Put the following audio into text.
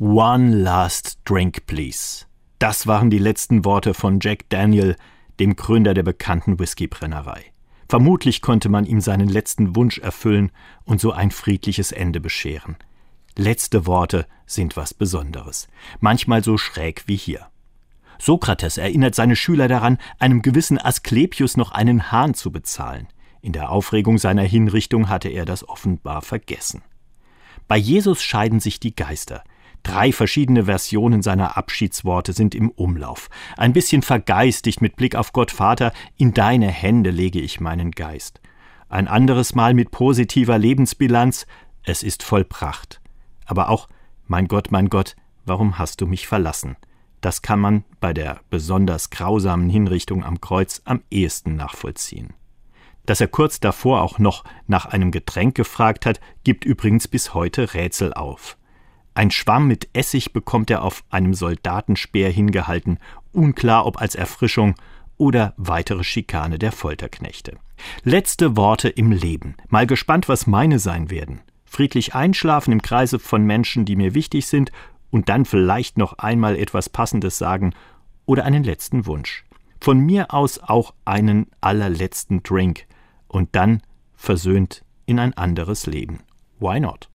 One last drink, please. Das waren die letzten Worte von Jack Daniel, dem Gründer der bekannten Whiskybrennerei. Vermutlich konnte man ihm seinen letzten Wunsch erfüllen und so ein friedliches Ende bescheren. Letzte Worte sind was Besonderes, manchmal so schräg wie hier. Sokrates erinnert seine Schüler daran, einem gewissen Asklepios noch einen Hahn zu bezahlen. In der Aufregung seiner Hinrichtung hatte er das offenbar vergessen. Bei Jesus scheiden sich die Geister. Drei verschiedene Versionen seiner Abschiedsworte sind im Umlauf. Ein bisschen vergeistigt mit Blick auf Gott Vater, in deine Hände lege ich meinen Geist. Ein anderes Mal mit positiver Lebensbilanz, es ist vollbracht. Aber auch, mein Gott, mein Gott, warum hast du mich verlassen? Das kann man bei der besonders grausamen Hinrichtung am Kreuz am ehesten nachvollziehen. Dass er kurz davor auch noch nach einem Getränk gefragt hat, gibt übrigens bis heute Rätsel auf. Ein Schwamm mit Essig bekommt er auf einem Soldatenspeer hingehalten, unklar ob als Erfrischung oder weitere Schikane der Folterknechte. Letzte Worte im Leben. Mal gespannt, was meine sein werden. Friedlich einschlafen im Kreise von Menschen, die mir wichtig sind und dann vielleicht noch einmal etwas Passendes sagen oder einen letzten Wunsch. Von mir aus auch einen allerletzten Drink und dann versöhnt in ein anderes Leben. Why not?